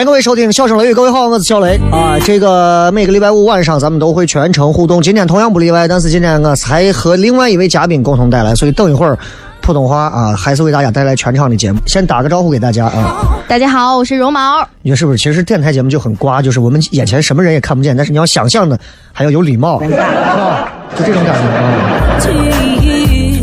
欢迎各位收听《笑声雷雨》，各位好，我是小雷啊。这个每个礼拜五晚上咱们都会全程互动，今天同样不例外，但是今天我才和另外一位嘉宾共同带来，所以等一会儿普通话啊还是为大家带来全场的节目。先打个招呼给大家啊，大家好，我是绒毛。你说是不是？其实电台节目就很瓜，就是我们眼前什么人也看不见，但是你要想象的还要有礼貌，是吧？就这种感觉啊。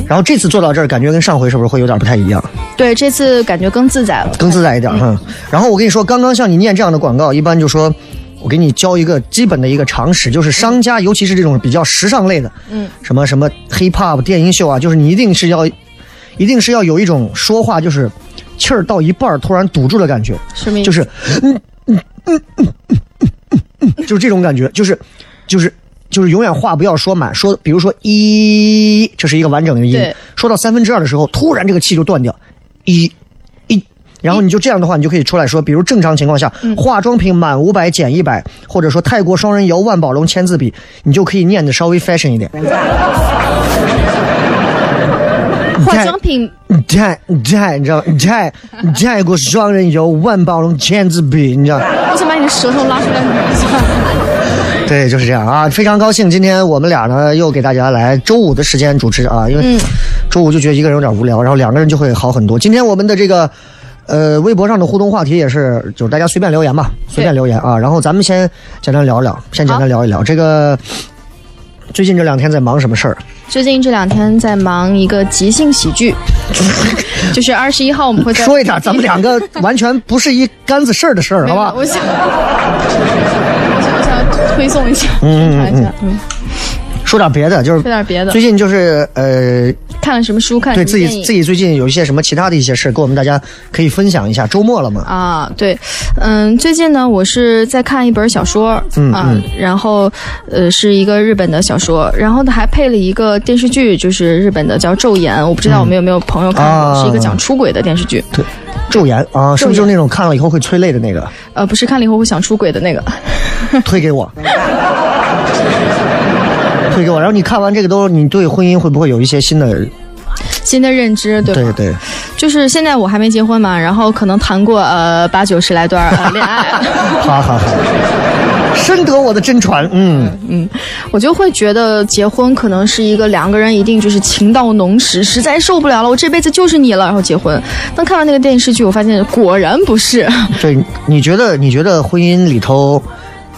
然后这次做到这儿，感觉跟上回是不是会有点不太一样？对，这次感觉更自在了。更自在一点哈。然后我跟你说，刚刚像你念这样的广告，一般就说，我给你教一个基本的一个常识，就是商家，尤其是这种比较时尚类的，嗯，什么什么 hip hop 电音秀啊，就是你一定是要，一定是要有一种说话就是气儿到一半儿突然堵住的感觉，什么意思？就是嗯嗯嗯嗯嗯嗯嗯，就是这种感觉，就是就是。就是永远话不要说满，说比如说一，这是一个完整的音对，说到三分之二的时候，突然这个气就断掉，一一，然后你就这样的话，你就可以出来说，比如正常情况下，化妆品满五百减一百，或者说泰国双人游万宝龙签字笔，你就可以念的稍微 fashion 一点。化妆品泰泰，你知道泰泰国双人游万宝龙签字笔，你知道。我想把你的舌头拉出来捋一下。对，就是这样啊！非常高兴，今天我们俩呢又给大家来周五的时间主持啊，因为嗯周五就觉得一个人有点无聊，然后两个人就会好很多。今天我们的这个呃微博上的互动话题也是，就是大家随便留言吧，随便留言啊。然后咱们先简单聊一聊，先简单聊一聊这个最近这两天在忙什么事儿？最近这两天在忙一个即兴喜剧，就是二十一号我们会在说一点咱们两个 完全不是一竿子事儿的事儿，好吧？我想推送一下，宣传一下，嗯，说点别的，就是说点别的最。近就是呃，看了什么书？看对自己自己最近有一些什么其他的一些事，跟我们大家可以分享一下。周末了嘛？啊，对，嗯，最近呢，我是在看一本小说，嗯然后呃是一个日本的小说，然后它还配了一个电视剧，就是日本的叫《昼颜》，我不知道我们有没有朋友看过，啊是一个讲出轨的电视剧，昼颜啊，是不是就是那种看了以后会催泪的那个？呃，不是看了以后会想出轨的那个，推给我，推给我。然后你看完这个都，你对婚姻会不会有一些新的？新的认知，对？对对，就是现在我还没结婚嘛，然后可能谈过呃八九十来段呃恋爱，好 好好，深得我的真传。嗯嗯，我就会觉得结婚可能是一个两个人一定就是情到浓时，实在受不了了，我这辈子就是你了，然后结婚。当看完那个电视剧，我发现果然不是。对，你觉得你觉得婚姻里头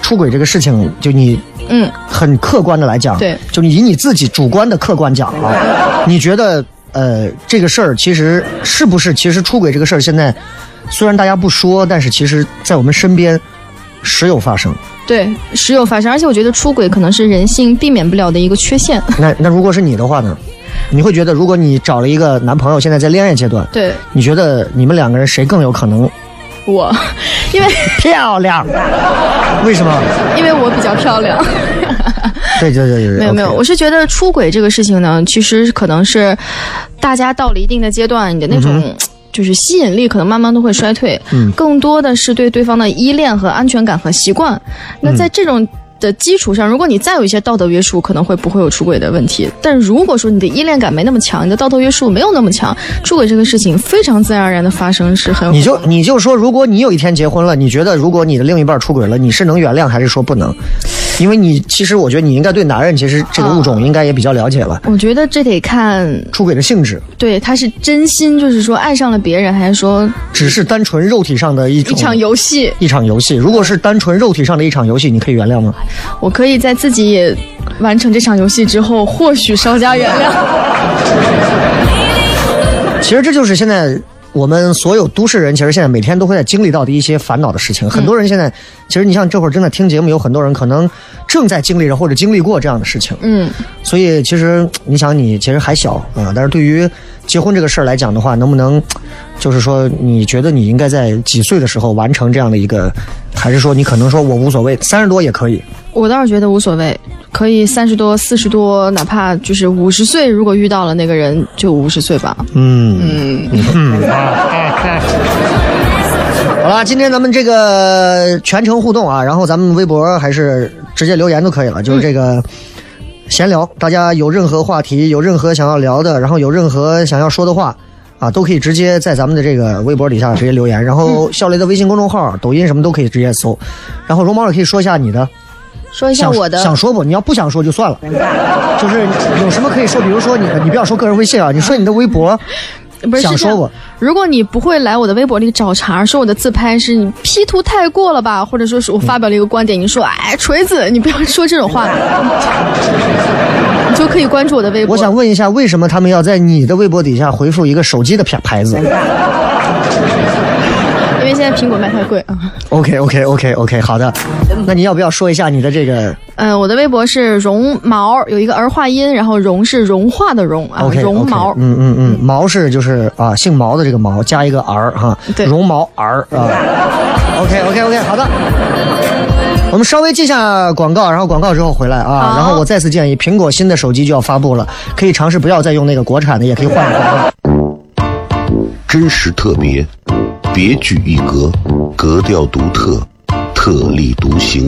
出轨这个事情，就你嗯，很客观的来讲，对就你以你自己主观的客观讲啊，你觉得呃这个事儿其实是不是其实出轨这个事儿现在虽然大家不说，但是其实在我们身边时有发生。对，时有发生，而且我觉得出轨可能是人性避免不了的一个缺陷。那那如果是你的话呢？你会觉得，如果你找了一个男朋友，现在在恋爱阶段，对你觉得你们两个人谁更有可能我，因为漂亮？为什么？因为我比较漂亮。对对对对对，没有没有，我是觉得出轨这个事情呢，其实可能是大家到了一定的阶段，你的那种。就是吸引力可能慢慢都会衰退，嗯更多的是对对方的依恋和安全感和习惯。那在这种的基础上，如果你再有一些道德约束，可能会不会有出轨的问题。但如果说你的依恋感没那么强，你的道德约束没有那么强，出轨这个事情非常自然而然的发生是很有你就你就说，如果你有一天结婚了，你觉得如果你的另一半出轨了，你是能原谅还是说不能？因为你其实我觉得你应该对男人其实这个物种应该也比较了解了，我觉得这得看出轨的性质对他是真心就是说爱上了别人，还是说只是单纯肉体上的一种一场游戏。一场游戏。如果是单纯肉体上的一场游戏，你可以原谅吗？我可以在自己也完成这场游戏之后，或许稍加原谅。其实这就是现在我们所有都市人，其实现在每天都会在经历到的一些烦恼的事情。很多人现在，其实你像这会儿正在听节目，有很多人可能正在经历着或者经历过这样的事情。嗯，所以其实你想，你其实还小啊、但是对于结婚这个事儿来讲的话，能不能就是说，你觉得你应该在几岁的时候完成这样的一个，还是说你可能说我无所谓，三十多也可以？我倒是觉得无所谓，可以三十多、四十多，哪怕就是五十岁，如果遇到了那个人，就五十岁吧。嗯嗯。好了，今天咱们这个全程互动啊，然后咱们微博还是直接留言都可以了，就是这个闲聊，大家有任何话题，有任何想要聊的，然后有任何想要说的话。啊，都可以直接在咱们的这个微博底下直接留言，然后笑雷的微信公众号、抖音什么都可以直接搜，然后龙猫也可以说一下你的，说一下我的，想说不？你要不想说就算了，就是有什么可以说，比如说你你不要说个人微信啊，你说你的微博，想说我。如果你不会来我的微博里找茬，说我的自拍是你 P 图太过了吧，或者说是我发表了一个观点，你说哎锤子，你不要说这种话，可以关注我的微博。我想问一下，为什么他们要在你的微博底下回复一个手机的牌牌子 因为现在苹果卖太贵啊。？OK OK OK OK，好的。那你要不要说一下你的这个嗯、我的微博是绒毛，有一个儿化音，然后绒是融化的绒啊绒毛。嗯嗯嗯，毛是就是啊，姓毛的这个毛加一个儿哈，对绒毛儿啊。OK OK OK，好的。我们稍微记下广告，然后广告之后回来啊。然后我再次建议，苹果新的手机就要发布了，可以尝试不要再用那个国产的，也可以换一换。真实特别，别具一格，格调独特，特立独行，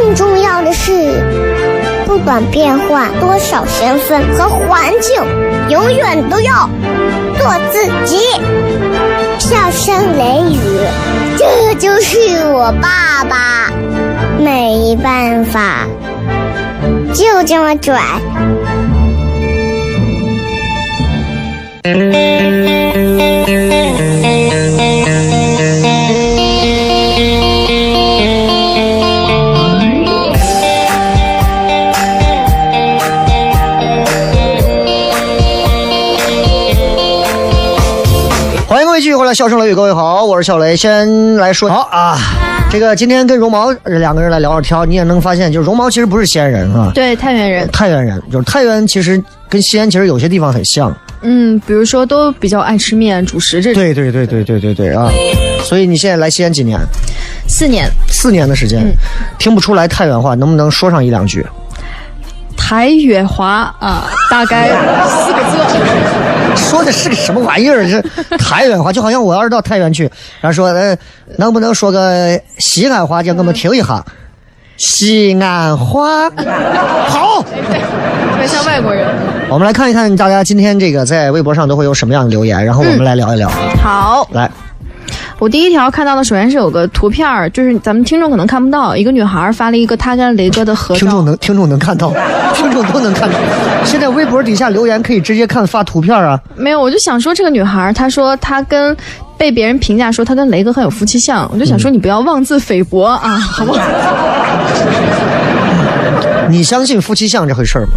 更重要的是，不管变换多少身份和环境，永远都要做自己。”笑声雷雨，这就是我爸爸，没办法，就这么拽。回来，笑声雷雨，各位好，我是小雷。先来说好啊，这个今天跟绒毛两个人来聊聊天，你也能发现，就是绒毛其实不是西安人啊，对，太原人，太原人，就是太原其实跟西安其实有些地方很像。嗯，比如说都比较爱吃面、主食这种。对对对对对对对啊！所以你现在来西安几年？四年，四年的时间，听不出来太原话，能不能说上一两句？台原话啊，大概四个字。说的是个什么玩意儿？这太原话，就好像我要是到太原去，然后说，呃，能不能说个西安话，叫我们听一下？西安话，好。特别像外国人。我们来看一看大家今天这个在微博上都会有什么样的留言，然后我们来聊一聊。好，来，我第一条看到的首先是有个图片儿，就是咱们听众可能看不到，一个女孩发了一个她跟雷哥的合照。听众能听众能看到，听众都能看到。现在微博底下留言可以直接看发图片啊。没有，我就想说这个女孩，她说她跟被别人评价说她跟雷哥很有夫妻相，我就想说你不要妄自菲薄啊，好不好？你相信夫妻相这回事儿吗？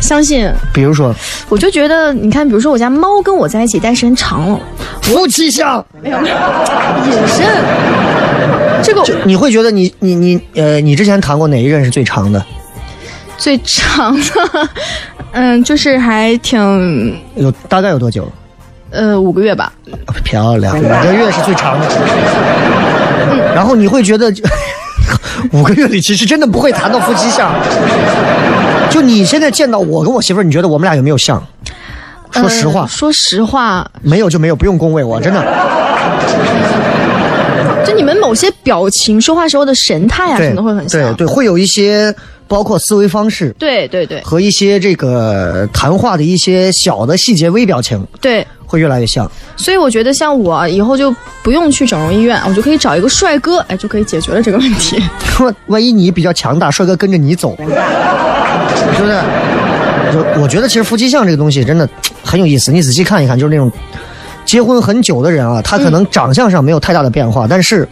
相信，比如说我就觉得，你看，比如说我家猫跟我在一起待时间长了，夫妻相没有，隐身，这个你会觉得你你你呃，你之前谈过哪一任是最长的？最长的，嗯，就是还挺有大概有多久？呃五个月吧。漂亮，五个月是最长的。然后你会觉得，五个月里其实真的不会谈到夫妻相。就你现在见到我跟我媳妇儿，你觉得我们俩有没有像？说实话，呃说实话，没有就没有，不用恭维我，真的。就你们某些表情、说话时候的神态啊，可能会很像。对对，会有一些包括思维方式对对对和一些这个谈话的一些小的细节微表情对会越来越像。所以我觉得像我以后就不用去整容医院，我就可以找一个帅哥，哎，就可以解决了这个问题。说万一你比较强大，帅哥跟着你走，是不是？就我觉得其实夫妻相这个东西真的很有意思，你仔细看一看，就是那种结婚很久的人啊，他可能长相上没有太大的变化，但是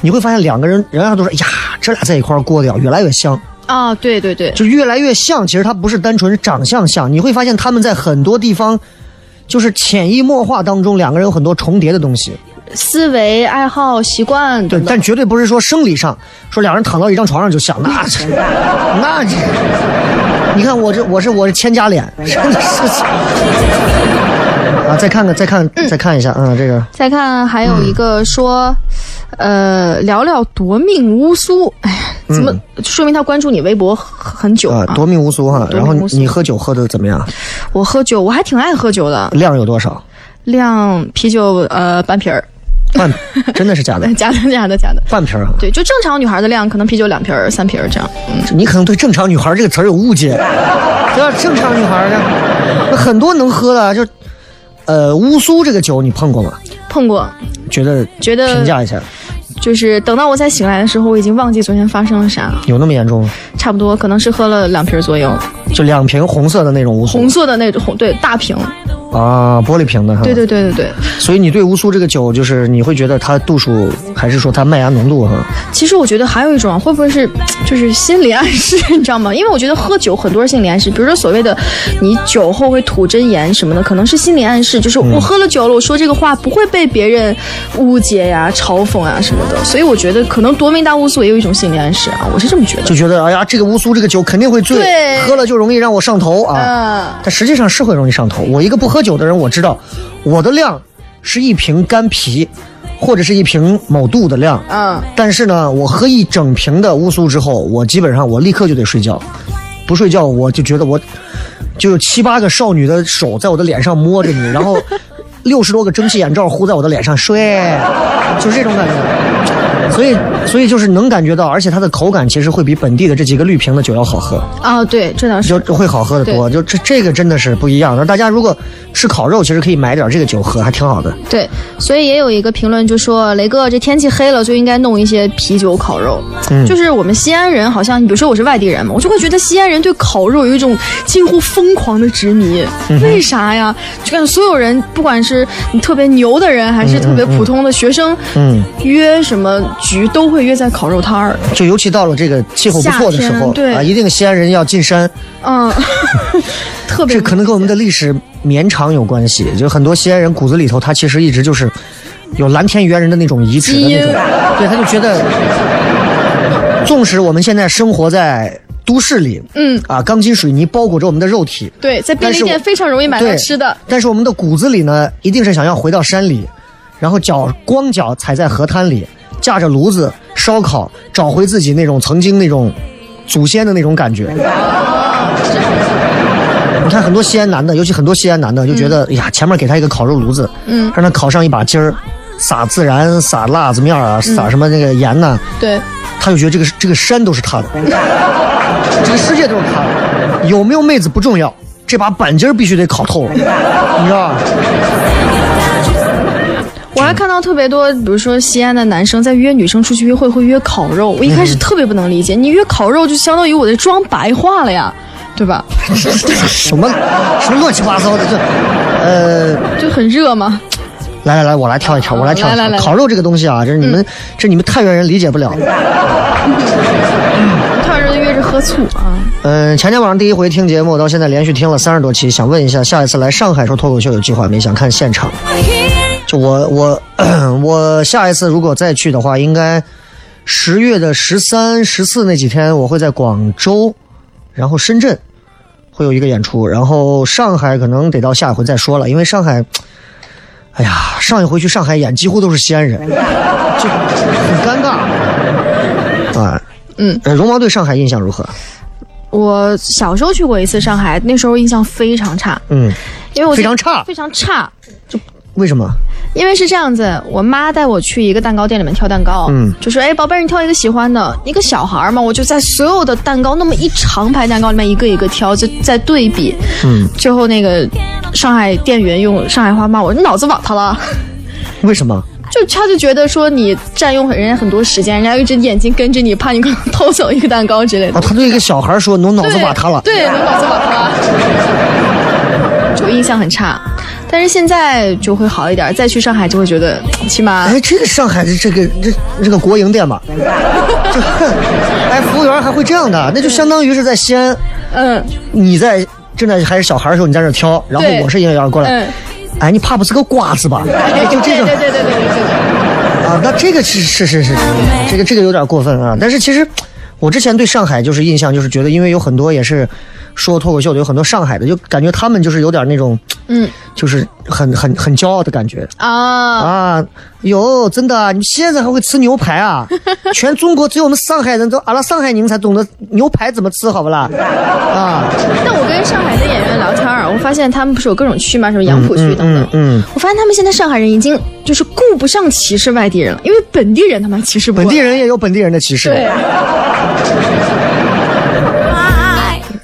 你会发现两个人，人家都说，哎呀，这俩在一块儿过得呀越来越像，啊，对对对，就越来越像。其实他不是单纯长相像，你会发现他们在很多地方。就是潜移默化当中，两个人有很多重叠的东西，思维、爱好、习惯对，但绝对不是说生理上，说两人躺到一张床上就想，那 那这，你看我这我是我是千家脸，真的是。啊，再看看，再看，再看一下，嗯，这个再看还有一个说，呃，聊聊夺命乌苏，哎呀，怎么、说明他关注你微博很很久啊，啊？夺命乌苏哈。然后你喝酒喝的怎么样？我喝酒，我还挺爱喝酒的，量有多少？量啤酒呃半瓶儿，半，真的是假的？假的假的假的。半瓶儿啊？对，就正常女孩的量，可能啤酒两瓶儿、三瓶儿这样。嗯，你可能对“正常女孩”这个词儿有误解，对吧？正常女孩呢，那很多能喝的，就呃乌苏这个酒你碰过吗？碰过，觉得觉得评价一下，就是等到我再醒来的时候，我已经忘记昨天发生了啥，有那么严重吗？差不多可能是喝了两瓶左右，就两瓶红色的那种乌苏红色的那种红，对，大瓶。啊，玻璃瓶的哈。对对对对对。所以你对乌苏这个酒，就是你会觉得它度数，还是说它麦芽浓度哈？其实我觉得还有一种，会不会是就是心理暗示，你知道吗？因为我觉得喝酒很多是心理暗示，比如说所谓的你酒后会吐真言什么的，可能是心理暗示，就是我喝了酒了，我说这个话不会被别人误解呀、嘲讽呀什么的。所以我觉得可能夺命大乌苏也有一种心理暗示啊，我是这么觉得。就觉得哎呀，这个乌苏这个酒肯定会醉，喝了就容易让我上头啊。嗯但实际上是会容易上头。我一个不喝酒的人，我知道我的量是一瓶干啤，或者是一瓶某度的量。嗯，但是呢，我喝一整瓶的乌苏之后，我基本上我立刻就得睡觉，不睡觉我就觉得我就有七八个少女的手在我的脸上摸着你，然后六十多个蒸汽眼罩糊在我的脸上睡，就是这种感觉。所以，所以就是能感觉到，而且它的口感其实会比本地的这几个绿瓶的酒要好喝，啊，对，这倒是。就会好喝的多。就这这个真的是不一样那。大家如果吃烤肉，其实可以买点这个酒喝，还挺好的。对，所以也有一个评论就说：“雷哥，这天气黑了就应该弄一些啤酒烤肉。嗯就是我们西安人，好像你比如说我是外地人嘛，我就会觉得西安人对烤肉有一种近乎疯狂的执迷。嗯为啥呀？就感觉所有人，不管是你特别牛的人，还是特别普通的学生，嗯，约什么局都会约在烤肉摊儿。就尤其到了这个气候不错的时候对啊，一定西安人要进山。嗯，特别这可能跟我们的历史绵长有关系，就很多西安人骨子里头，他其实一直就是有蓝天猿人的那种遗址的那种，对，他就觉得，纵使我们现在生活在都市里，嗯啊，钢筋水泥包裹着我们的肉体，对，在便利店非常容易买到吃的。但是我们的骨子里呢，一定是想要回到山里，然后脚光脚踩在河滩里，架着炉子烧烤，找回自己那种曾经那种祖先的那种感觉。你看很多西安男的，尤其很多西安男的就觉得，哎呀，前面给他一个烤肉炉子，嗯。让他烤上一把筋儿，撒孜然，撒辣子面啊，撒什么那个盐呐、对，他就觉得这个这个山都是他的，这个世界都是他的，有没有妹子不重要，这把板筋儿必须得烤透了，你知道吧？我还看到特别多，比如说西安的男生在约女生出去约会会约烤肉，我一开始特别不能理解，你约烤肉就相当于我的妆白化了呀，对吧？什么什么乱七八糟的这，呃，就很热嘛。来来来，我来跳一跳，我来跳一挑。来来来烤肉这个东西啊，这是你们、这你们太原人理解不了。太原人约着喝醋啊。嗯，前天晚上第一回听节目，到现在连续听了三十多期，想问一下，下一次来上海说脱口秀有计划没？想看现场。就我我 我下一次如果再去的话，应该十月的十三、十四那几天，我会在广州，然后深圳会有一个演出，然后上海可能得到下一回再说了，因为上海，哎呀，上一回去上海演几乎都是西安人，就很尴尬啊。嗯呃，绒毛对上海印象如何？我小时候去过一次上海，那时候印象非常差，嗯，因为我非常差非常差。为什么？因为是这样子，我妈带我去一个蛋糕店里面挑蛋糕，嗯就说：“哎，宝贝儿，你挑一个喜欢的。”一个小孩嘛，我就在所有的蛋糕那么一长排蛋糕里面一个一个挑，就在对比。嗯，最后那个上海店员用上海话骂我：“你脑子瓦特了。”为什么？就他就觉得说你占用人家很多时间，人家一只眼睛跟着你，怕你可能偷走一个蛋糕之类的啊，。他对一个小孩说：“侬脑子瓦特了。”对，你，脑子瓦特了，就印象很差。但是现在就会好一点，再去上海就会觉得，起码哎，这个上海的这个这这个国营店吧，就 哎，服务员还会这样的，那就相当于是在西安，嗯你在正在还是小孩的时候，你在那挑，然后我是营业员过来，嗯，哎，你怕不是个瓜子吧？哎，就这种对对对对对对对。啊，那这个是是是是，这个这个有点过分啊。但是其实我之前对上海就是印象就是觉得，因为有很多也是说脱口秀的，有很多上海的，就感觉他们就是有点那种，嗯就是很很很骄傲的感觉。啊，啊，哟，真的啊，你们现在还会吃牛排啊？全中国只有我们上海人都，阿拉上海人才懂得牛排怎么吃，好不啦？啊，但我跟上海的演员聊天儿，我发现他们不是有各种区嘛，什么杨浦区等等。嗯嗯，我发现他们现在上海人已经就是顾不上歧视外地人了，因为本地人他妈歧视本地人也有本地人的歧视。对，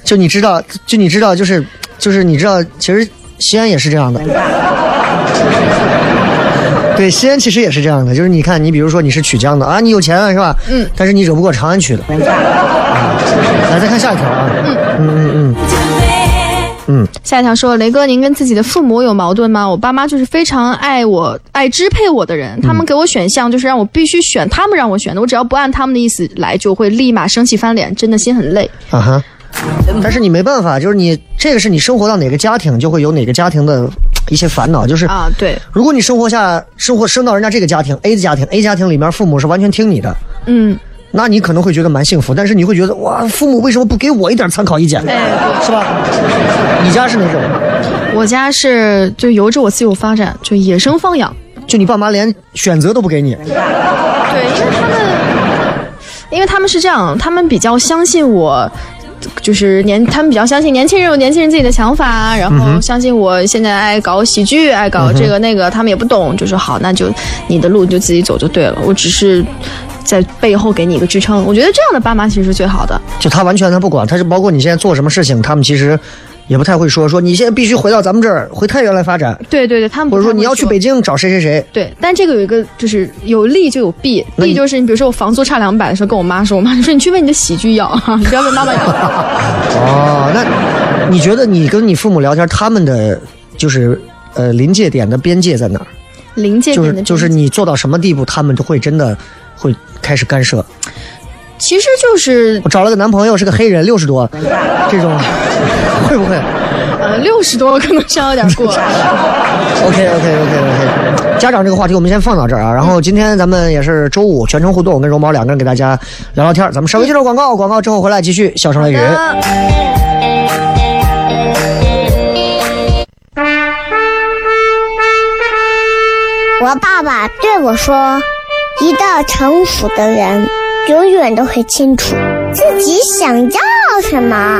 就你知道，就你知道，就是就是你知道，其实西安也是这样的。对，西安其实也是这样的，就是你看，你比如说你是曲江的啊，你有钱了是吧？嗯。但是你惹不过长安区的。啊来，再看下一条啊。嗯嗯嗯嗯嗯下一条说，雷哥，您跟自己的父母有矛盾吗？我爸妈就是非常爱我、爱支配我的人，他们给我选项就是让我必须选他们让我选的，我只要不按他们的意思来，就会立马生气翻脸，真的心很累。啊哈。但是你没办法，就是你这个是你生活到哪个家庭，就会有哪个家庭的一些烦恼。就是啊，对，如果你生活下生活生到人家这个家庭 A 的家庭，A 家庭里面父母是完全听你的，嗯，那你可能会觉得蛮幸福，但是你会觉得哇，父母为什么不给我一点参考意见？哎，对。是吧？你家是哪种？我家是就由着我自由发展，就野生放养。就你爸妈连选择都不给你，对，因为他们，因为他们是这样，他们比较相信我。就是年，他们比较相信年轻人有年轻人自己的想法，然后相信我现在爱搞喜剧，爱搞这个那个，他们也不懂，就说好，那就你的路你就自己走就对了。我只是在背后给你一个支撑，我觉得这样的爸妈其实是最好的。就他完全他不管，他是包括你现在做什么事情，他们其实也不太会说说你现在必须回到咱们这儿，回太原来发展，对对对，他们不太会或者说你要去北京找谁谁谁。对，但这个有一个就是有利就有弊，弊就是你比如说我房租差两百的时候跟我妈说，我妈就 说你去问你的喜剧要，你 不要问妈妈要。哦，那你觉得你跟你父母聊天，他们的就是呃临界点的边界在哪儿？临界点的就是你做到什么地步，他们都会真的会开始干涉。其实就是我找了个男朋友是个黑人，六十多，这种会不会呃六十多可能稍微有点过。？OK OK OK OK，家长这个话题我们先放到这儿啊。然后今天咱们也是周五全程互动，我跟绒毛两个人给大家聊聊天儿。咱们稍微接绍广告，广告之后回来继续笑声雷雨。我爸爸对我说：“一个成熟的人，永远都会清楚自己想要什么。”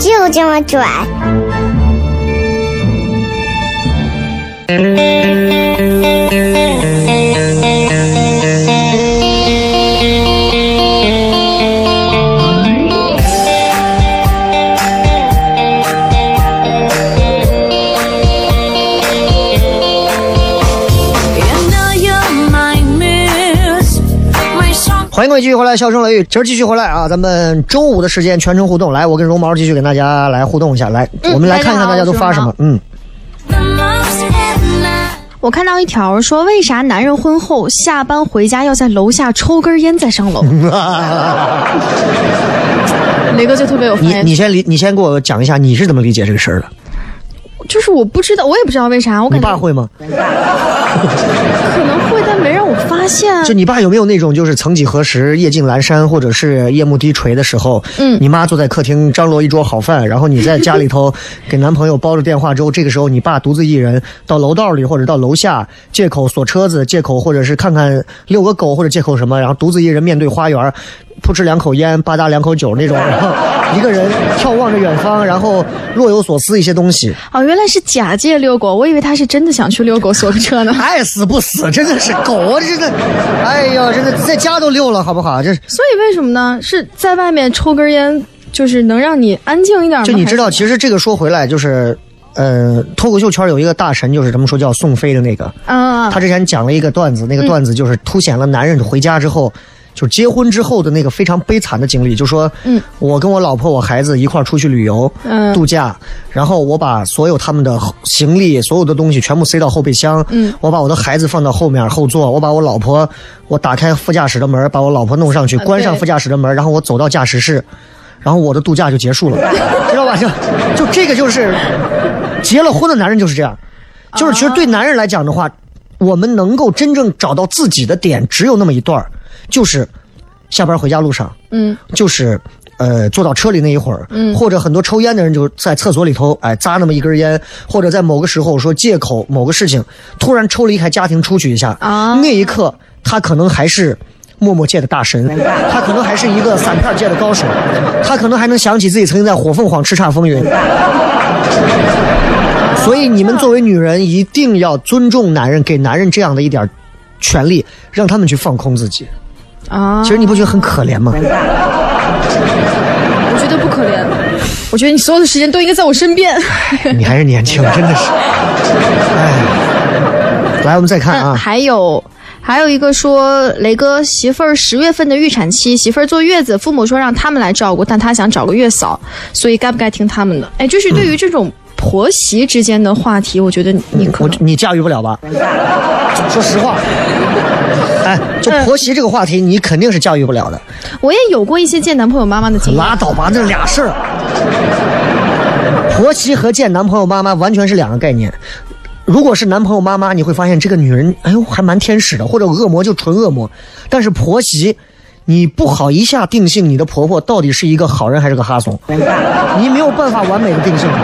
就这么拽。回来，笑声雷雨，今儿继续回来啊！咱们中午的时间全程互动，来，我跟绒毛继续跟大家来互动一下，来，嗯我们来看看大家都发什么，嗯，我看到一条说，为啥男人婚后下班回家要在楼下抽根烟再上楼？雷哥就特别有发你言你先理，你先给我讲一下你是怎么理解这个事儿的？就是我不知道，我也不知道为啥，我感觉爸会吗？可能会，但没让我发现。就你爸有没有那种，就是曾几何时夜静阑珊或者是夜幕低垂的时候，嗯你妈坐在客厅张罗一桌好饭，然后你在家里头给男朋友煲着电话粥，这个时候你爸独自一人到楼道里或者到楼下，借口锁车子，借口或者是看看遛个狗或者借口什么，然后独自一人面对花园，扑哧两口烟，吧嗒两口酒那种，然后一个人眺望着远方，然后若有所思一些东西，哦，原来是假借遛狗，我以为他是真的想去遛狗锁个车呢。爱 死不死，真的是狗啊，真的，哎呀，真的在家都溜了，好不好？这所以为什么呢？是在外面抽根烟，就是能让你安静一点吗？就你知道，其实这个说回来就是，呃，脱口秀圈有一个大神，就是咱们说叫宋飞的那个，啊，他之前讲了一个段子，那个段子就是凸显了男人回家之后。就结婚之后的那个非常悲惨的经历，就说，嗯，我跟我老婆、我孩子一块儿出去旅游，嗯。度假，然后我把所有他们的行李、所有的东西全部塞到后备箱，嗯。我把我的孩子放到后面后座，我把我老婆，我打开副驾驶的门，把我老婆弄上去，关上副驾驶的门，然后我走到驾驶室，然后我的度假就结束了，知道吧？就就这个就是结了婚的男人就是这样，就是其实对男人来讲的话，我们能够真正找到自己的点，只有那么一段儿就是下班回家路上，嗯，就是。呃，坐到车里那一会儿，嗯或者很多抽烟的人就在厕所里头，哎，扎那么一根烟，或者在某个时候说借口某个事情，突然抽离开家庭出去一下，啊那一刻他可能还是默默界的大神，他可能还是一个散片界的高手，他可能还能想起自己曾经在火凤凰叱咤风云。所以你们作为女人一定要尊重男人，给男人这样的一点权利，让他们去放空自己。啊，其实你不觉得很可怜吗？我觉得不可怜，我觉得你所有的时间都应该在我身边。你还是年轻，真的是。哎，来，我们再看嗯，啊，还有。还有一个说，雷哥媳妇儿十月份的预产期，媳妇儿坐月子，父母说让他们来照顾，但他想找个月嫂，所以该不该听他们的？哎，就是对于这种婆媳之间的话题，我觉得你你可你驾驭不了吧？说实话，哎，就婆媳这个话题，你肯定是驾驭不了的。我也有过一些见男朋友妈妈的经历。拉倒吧，那俩事儿。婆媳和见男朋友妈妈完全是两个概念。如果是男朋友妈妈，你会发现这个女人，哎呦，还蛮天使的，或者恶魔就纯恶魔。但是婆媳，你不好一下定性你的婆婆到底是一个好人还是个哈怂，你没有办法完美的定性她。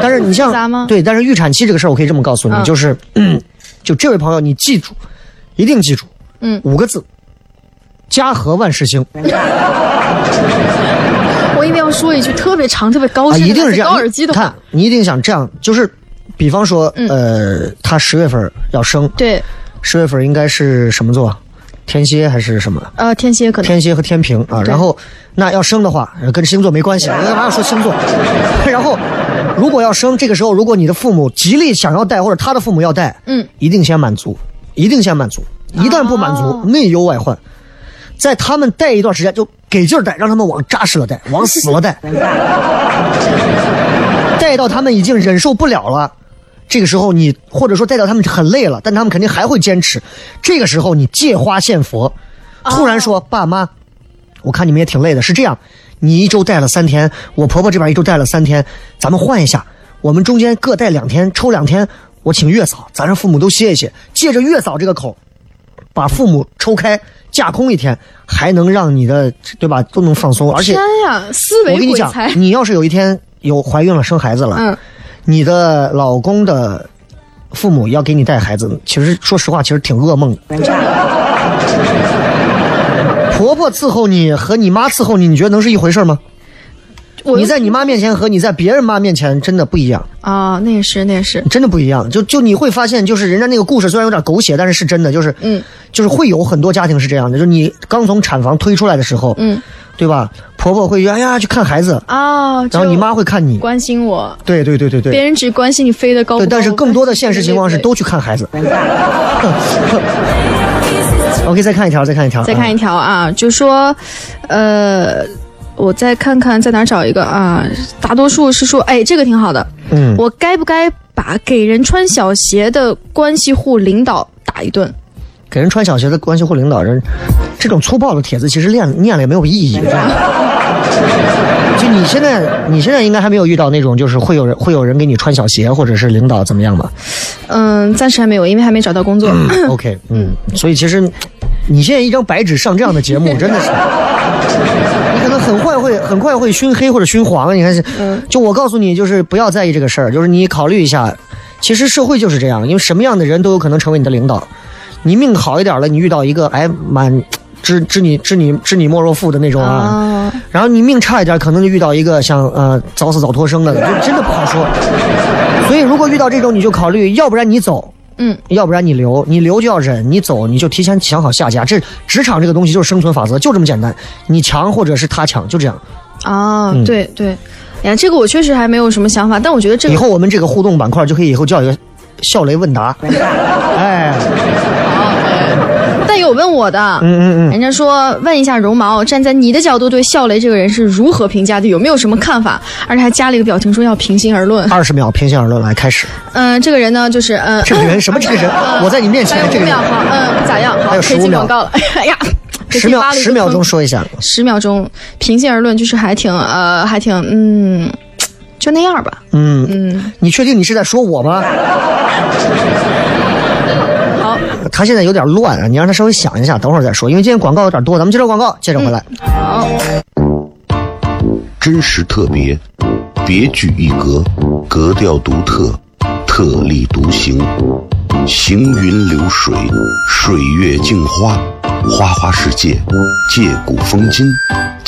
但是你像对，但是预产期这个事儿，我可以这么告诉你，嗯就是，嗯，就这位朋友，你记住，一定记住，嗯五个字：家和万事兴。我一定要说一句特别长、特别高啊，深、一定是这样。高耳机的看。，你一定想这样，就是，比方说，嗯呃，他十月份要生，对，十月份应该是什么座？天蝎还是什么？呃，天蝎可能天蝎和天平啊。然后，那要生的话，呃跟星座没关系，我干嘛要说星座？然后，如果要生，这个时候如果你的父母极力想要带，或者他的父母要带，嗯，一定先满足，一定先满足。一旦不满足，哦内忧外患。在他们带一段时间，就给劲儿带，让他们往扎实了带，往死了带，带到他们已经忍受不了了。这个时候你或者说带到他们很累了，但他们肯定还会坚持。这个时候你借花献佛，突然说：“爸妈，我看你们也挺累的，是这样，你一周带了三天，我婆婆这边一周带了三天，咱们换一下，我们中间各带两天，抽两天，我请月嫂，咱让父母都歇一歇，借着月嫂这个口，把父母抽开，架空一天，还能让你的对吧都能放松，而且天呀，思我跟你讲你要是有一天有怀孕了生孩子了，嗯，你的老公的父母要给你带孩子，其实说实话，其实挺噩梦的。婆婆伺候你和你妈伺候你，你觉得能是一回事吗？你在你妈面前和你在别人妈面前真的不一样，啊，那也是，那也是，真的不一样。就就你会发现，就是人家那个故事虽然有点狗血，但是是真的，就是嗯，就是会有很多家庭是这样的，就是你刚从产房推出来的时候，嗯，对吧？婆婆会哎呀去看孩子，啊，然后你妈会看你，关心我，对对对对对，别人只关心你飞得高不但是更多的现实情况是都去看孩子。OK，再看一条，再看一条，再看一条啊，就说，呃，我再看看在哪儿找一个啊，大多数是说，哎，这个挺好的，嗯，我该不该把给人穿小鞋的关系户领导打一顿？给人穿小鞋的关系户领导人，这种粗暴的帖子其实念念了也没有意义。就你现在，你现在应该还没有遇到那种，就是会有人会有人给你穿小鞋，或者是领导怎么样吧嗯，暂时还没有，因为还没找到工作。？OK，嗯，所以其实你现在一张白纸上这样的节目，真的是，你可能很快会很快会熏黑或者熏黄。你看是，就我告诉你，就是不要在意这个事儿，就是你考虑一下，其实社会就是这样，因为什么样的人都有可能成为你的领导。你命好一点了，你遇到一个哎蛮知知你知你知你莫若父的那种啊，啊，然后你命差一点，可能就遇到一个像呃早死早脱生的，就真的不好说。所以如果遇到这种，你就考虑，要不然你走，嗯，要不然你留，你留就要忍，你走你就提前想好下家。这职场这个东西就是生存法则，就这么简单。你强或者是他强，就这样。啊，嗯对对，哎呀，这个我确实还没有什么想法，但我觉得这个以后我们这个互动板块就可以以后叫一个笑雷问答。哎，但有问我的，嗯嗯嗯，人家说问一下绒毛，站在你的角度对笑雷这个人是如何评价的？有没有什么看法？而且还加了一个表情说要平心而论。二十秒平心而论来开始。嗯、这个人呢，就是嗯，这个人什么？这个人，我在你面前这个秒，，好，嗯，不咋样，好，还有可以15秒进广告了。哎呀，十秒十秒钟说一下。十秒钟，平心而论，就是还挺呃，还挺嗯，就那样吧。嗯，嗯，你确定你是在说我吗？他现在有点乱啊，你让他稍微想一下，等会儿再说，因为今天广告有点多，咱们接着广告，接着回来。好，真实特别，别具一格，格调独特，特立独行，行云流水，水月镜花，花花世界，借古风今，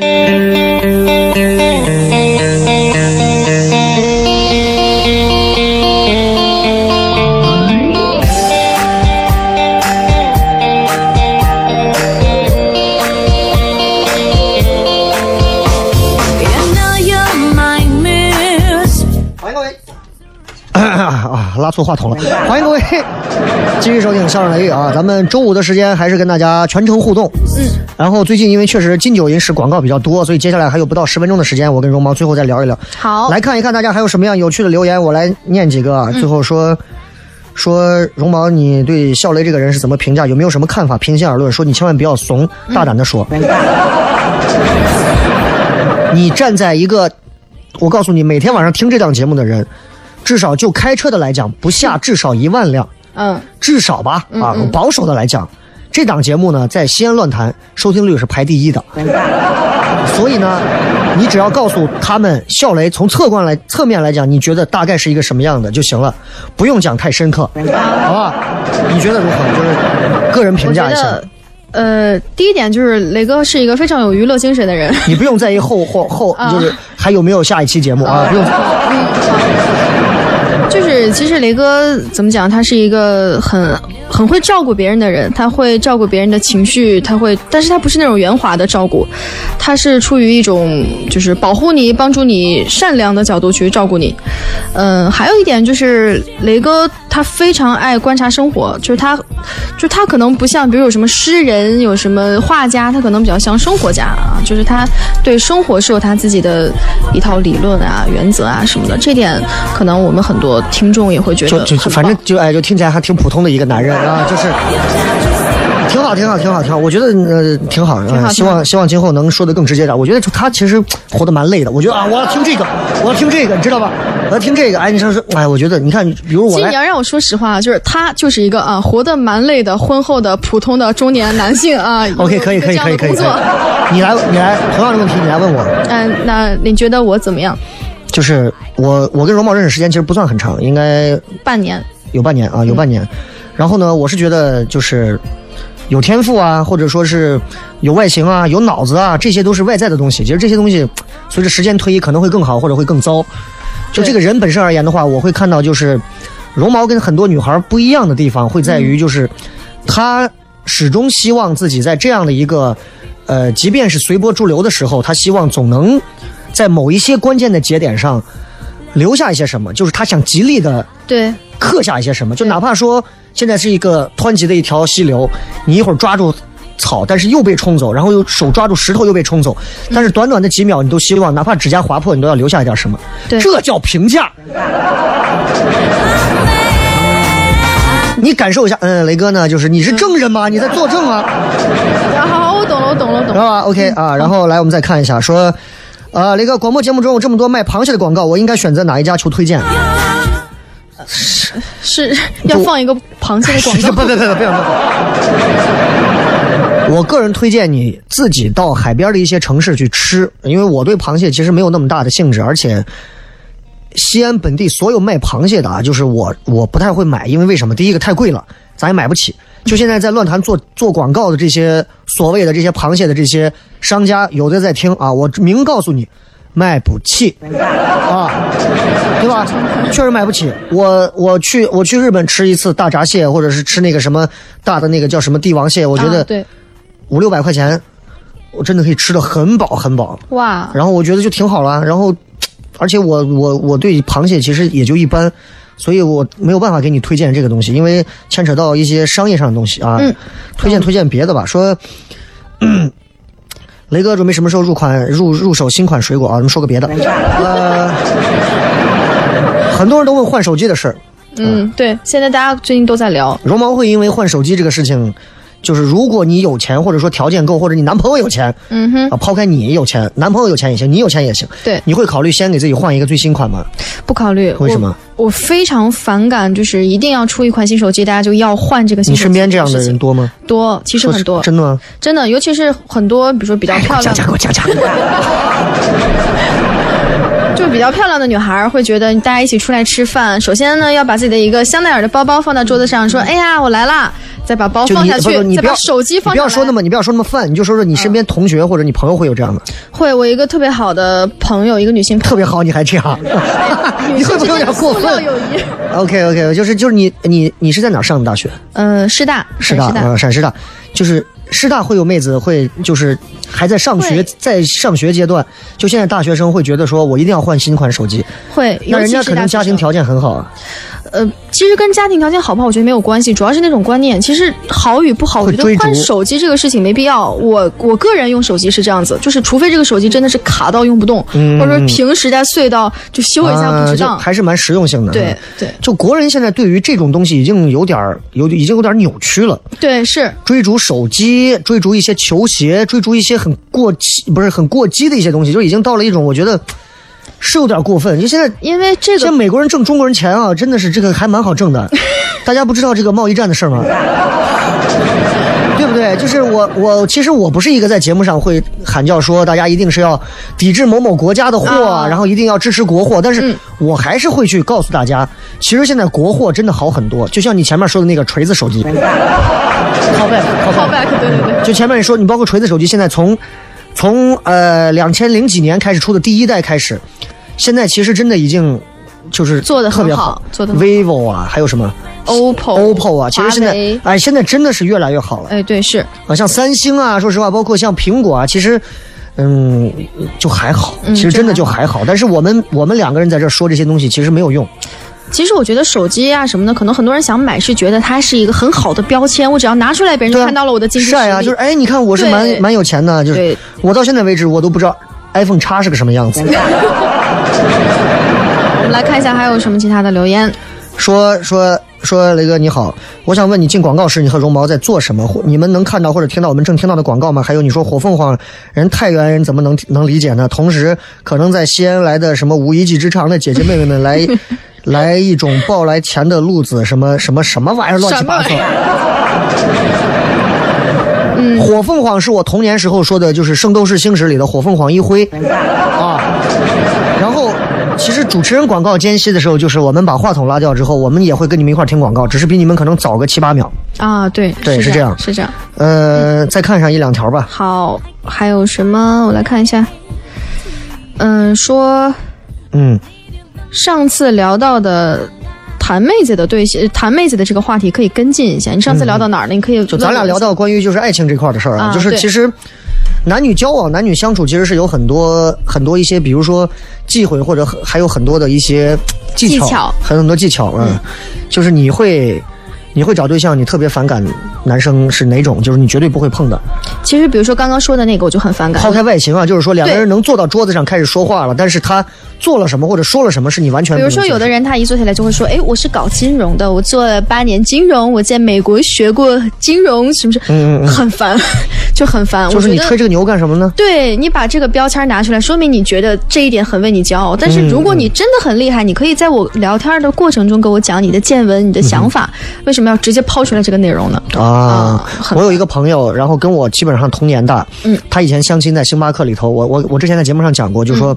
起。拉错话筒了！欢迎各位继续收听《笑声雷雨》啊！咱们周五的时间还是跟大家全程互动。嗯。然后最近因为确实金九银十广告比较多，所以接下来还有不到十分钟的时间，我跟绒毛最后再聊一聊。好，来看一看大家还有什么样有趣的留言，我来念几个啊。最后说说绒毛，你对笑雷这个人是怎么评价？有没有什么看法？平心而论，说你千万不要怂，大胆的说。你站在一个，我告诉你，每天晚上听这档节目的人，至少就开车的来讲，不下至少一万辆，嗯，至少吧啊，保守的来讲，这档节目呢，在西安论坛收听率是排第一的。所以呢，你只要告诉他们笑雷从侧观来侧面来讲，你觉得大概是一个什么样的就行了，不用讲太深刻，好吧？你觉得如何？就是个人评价一下。，呃，第一点就是雷哥是一个非常有娱乐精神的人。你不用在意后后后，啊就是还有没有下一期节目啊？不用。就是其实雷哥怎么讲，他是一个很很会照顾别人的人，他会照顾别人的情绪，他会，但是他不是那种圆滑的照顾，他是出于一种就是保护你、帮助你、善良的角度去照顾你。嗯，还有一点就是雷哥他非常爱观察生活，就是他，就他可能不像比如有什么诗人、有什么画家，他可能比较像生活家啊，就是他对生活是有他自己的一套理论啊、原则啊什么的。这点可能我们很多听众也会觉得就就反正就哎，就听起来还挺普通的一个男人啊，就是。挺好，挺好，挺好，挺好。我觉得呃挺好，挺好呃希望希望今后能说的更直接点。我觉得就他其实活得蛮累的。我觉得啊，我要听这个，我要听这个，你知道吧？我要听这个。哎，你说说，哎，我觉得你看，比如我来，其实你要让我说实话，就是他就是一个啊，活得蛮累的婚后的普通的中年男性啊。OK，可以，可以，可以，可。以。你来，你来，同样的问题你来问我。嗯，那你觉得我怎么样？就是我，我跟容貌认识时间其实不算很长，应该半年，有半年啊，有半年。然后呢，我是觉得就是有天赋啊，或者说是有外形啊，有脑子啊，这些都是外在的东西。其实这些东西随着时间推移，可能会更好，或者会更糟。就这个人本身而言的话，我会看到就是绒毛跟很多女孩不一样的地方，会在于就是她始终希望自己在这样的一个呃，即便是随波逐流的时候，他希望总能在某一些关键的节点上留下一些什么，就是他想极力的对，刻下一些什么，就哪怕说现在是一个湍急的一条溪流，你一会儿抓住草，但是又被冲走，然后又手抓住石头又被冲走，但是短短的几秒，你都希望哪怕指甲划破，你都要留下一点什么，对这叫评价。你感受一下，嗯，雷哥呢，就是你是证人吗？你在作证啊，好好好，我懂了，我懂了，我懂了。？OK 啊，然后来我们再看一下，说，呃，那个，广播节目中有这么多卖螃蟹的广告，我应该选择哪一家求推荐？是是要放一个螃蟹的广不告。不不不不不不！我个人推荐你自己到海边的一些城市去吃，因为我对螃蟹其实没有那么大的兴致，而且西安本地所有卖螃蟹的啊，就是我我不太会买，因为为什么？第一个太贵了，咱也买不起。就现在在论坛做做广告的这些所谓的这些螃蟹的这些商家，有的在听啊，我明告诉你，卖不起啊，对吧？确实买不起。我我去我去日本吃一次大闸蟹，或者是吃那个什么大的那个叫什么帝王蟹，我觉得五六百块钱，我真的可以吃的很饱很饱。哇，然后我觉得就挺好了。然后，而且我我我对螃蟹其实也就一般，所以我没有办法给你推荐这个东西，因为牵扯到一些商业上的东西啊。嗯推荐推荐别的吧，说。雷哥准备什么时候入款入入手新款水果啊？咱们说个别的，呃，很多人都问换手机的事儿，嗯，对，现在大家最近都在聊，绒毛会因为换手机这个事情，就是如果你有钱，或者说条件够，或者你男朋友有钱，嗯哼，啊，抛开你有钱，男朋友有钱也行，你有钱也行，对你会考虑先给自己换一个最新款吗？不考虑。为什么我？我非常反感，就是一定要出一款新手机，大家就要换这个新手机。你身边这样的人多吗？多，其实很多，真的吗？真的，尤其是很多，比如说比较漂亮讲讲，给我讲讲。就比较漂亮的女孩会觉得大家一起出来吃饭，首先呢要把自己的一个香奈儿的包包放到桌子上，说：“哎呀，我来啦！”再把包放下去，你不要再把手机放。不要说那么你不要说那么泛，你就说说你身边同学或者你朋友会有这样的，会，我一个特别好的朋友，一个女性朋友，特别好，你还这样，你会不会有点过分塑料友谊。？OK OK，就是就是你你你是在哪上的大学？嗯，师大，师大陕师大，就是师大会有妹子会就是还在上学，在上学阶段，就现在大学生会觉得说我一定要换新款手机，会，那人家可能家庭条件很好啊，呃，其实跟家庭条件好不好，我觉得没有关系，主要是那种观念。其实好与不好，我觉得换手机这个事情没必要。我我个人用手机是这样子，就是除非这个手机真的是卡到用不动，嗯或者说平时在隧道就修一下不值当。还是蛮实用性的。对啊对就国人现在对于这种东西已经有点儿有已经有点扭曲了，对，是追逐手机，追逐一些球鞋，追逐一些很过激不是很过激的一些东西，就已经到了一种我觉得是有点过分。就现在因为这个现在美国人挣中国人钱啊，真的是这个还蛮好挣的。大家不知道这个贸易战的事吗？对不对？就是我，我其实我不是一个在节目上会喊叫说大家一定是要抵制某某国家的货，啊然后一定要支持国货，但是嗯我还是会去告诉大家，其实现在国货真的好很多。就像你前面说的那个锤子手机，对对对，就前面你说，你包括锤子手机，现在从从呃两千零几年开始出的第一代开始，现在其实真的已经就是做的特别好做得很好 vivo 啊，还有什么 OPPO、OPPO 啊，其实现在哎，现在真的是越来越好了哎，对，是啊，像三星啊，说实话，包括像苹果啊，其实。嗯，就还好，嗯其实真的就还就还好。但是我们我们两个人在这说这些东西，其实没有用。其实我觉得手机啊什么的，可能很多人想买是觉得它是一个很好的标签，我只要拿出来，别人就看到了我的经济实力。晒啊，就是哎，你看我是蛮蛮有钱的，就是我到现在为止我都不知道 iPhone 叉是个什么样子。我们来看一下还有什么其他的留言。说说说，雷哥你好，我想问你进广告时你和绒毛在做什么？或你们能看到或者听到我们正听到的广告吗？还有你说火凤凰人太原人怎么能能理解呢？同时，可能在西安来的什么无一技之长的姐姐妹妹们来来一种抱来钱的路子，什么什么什么玩意儿乱七八糟。嗯 火凤凰是我童年时候说的，就是《圣斗士星矢》里的火凤凰一辉啊。然后，其实主持人广告间隙的时候，就是我们把话筒拉掉之后，我们也会跟你们一块儿听广告，只是比你们可能早个七八秒。啊，对，对是这样是这样。呃，再看上一两条吧。好，还有什么？我来看一下。嗯，说嗯，上次聊到的谈妹子的对象，谈妹子的这个话题可以跟进一下。你上次聊到哪儿了？你可以就咱俩聊到关于就是爱情这块的事儿啊，啊就是其实男女交往、男女相处，其实是有很多很多一些，比如说忌讳，或者很还有很多的一些技巧，技巧很很多技巧啊、嗯就是你会。你会找对象，你特别反感男生是哪种？就是你绝对不会碰的。其实比如说刚刚说的那个，我就很反感。抛开外形啊，就是说两个人能坐到桌子上开始说话了，但是他做了什么或者说了什么，是你完全比如说，有的人他一坐下来就会说：“哎，我是搞金融的，我做了八年金融，我在美国学过金融，是不是？”嗯嗯嗯很烦，就很烦。就是你吹这个牛干什么呢？对你把这个标签拿出来，说明你觉得这一点很为你骄傲。但是如果你真的很厉害，你可以在我聊天的过程中给我讲你的见闻、你的想法，为什么要直接抛出来这个内容呢？啊啊，我有一个朋友，然后跟我基本上同年的，嗯，他以前相亲在星巴克里头，我我我之前在节目上讲过，就说、嗯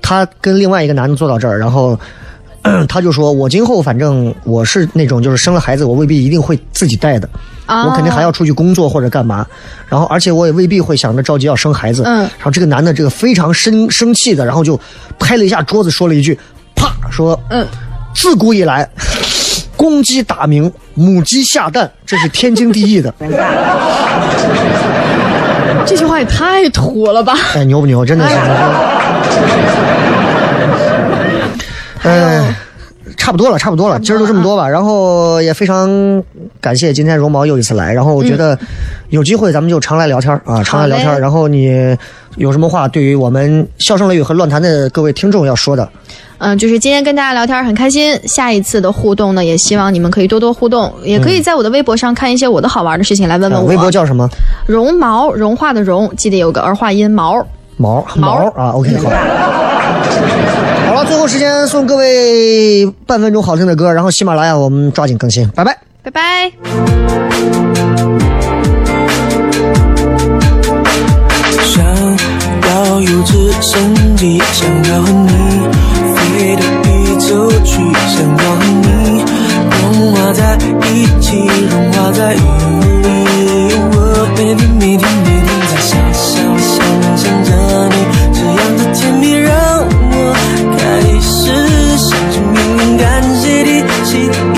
他跟另外一个男的坐到这儿，然后。他就说：“我今后反正我是那种，就是生了孩子，我未必一定会自己带的，啊我肯定还要出去工作或者干嘛。然后，而且我也未必会想着着急要生孩子。嗯然后这个男的这个非常生生气的，然后就拍了一下桌子，说了一句：‘啪！’说嗯，自古以来，公鸡打鸣，母鸡下蛋，这是天经地义的。这句话也太土了吧！哎，牛不牛？真的是。呃，差不多了，差不多了，今儿就这么多吧。然后也非常感谢今天绒毛又一次来。然后我觉得有机会咱们就常来聊天啊，常来聊天。然后你有什么话对于我们笑声雷雨和乱谈的各位听众要说的？嗯，就是今天跟大家聊天很开心，下一次的互动呢，也希望你们可以多多互动，也可以在我的微博上看一些我的好玩的事情来问问我。呃微博叫什么？绒毛，融化的融，记得有个儿化音毛。毛毛啊，OK，好。好，最后时间送各位半分钟好听的歌，然后喜马拉雅我们抓紧更新，拜拜，拜拜。想有直升机，想要和你飞到宇宙去，想要和你融化在一起，融化在里。我每天每天每天在想想想想着你，这样的甜蜜让。 간절히 짖는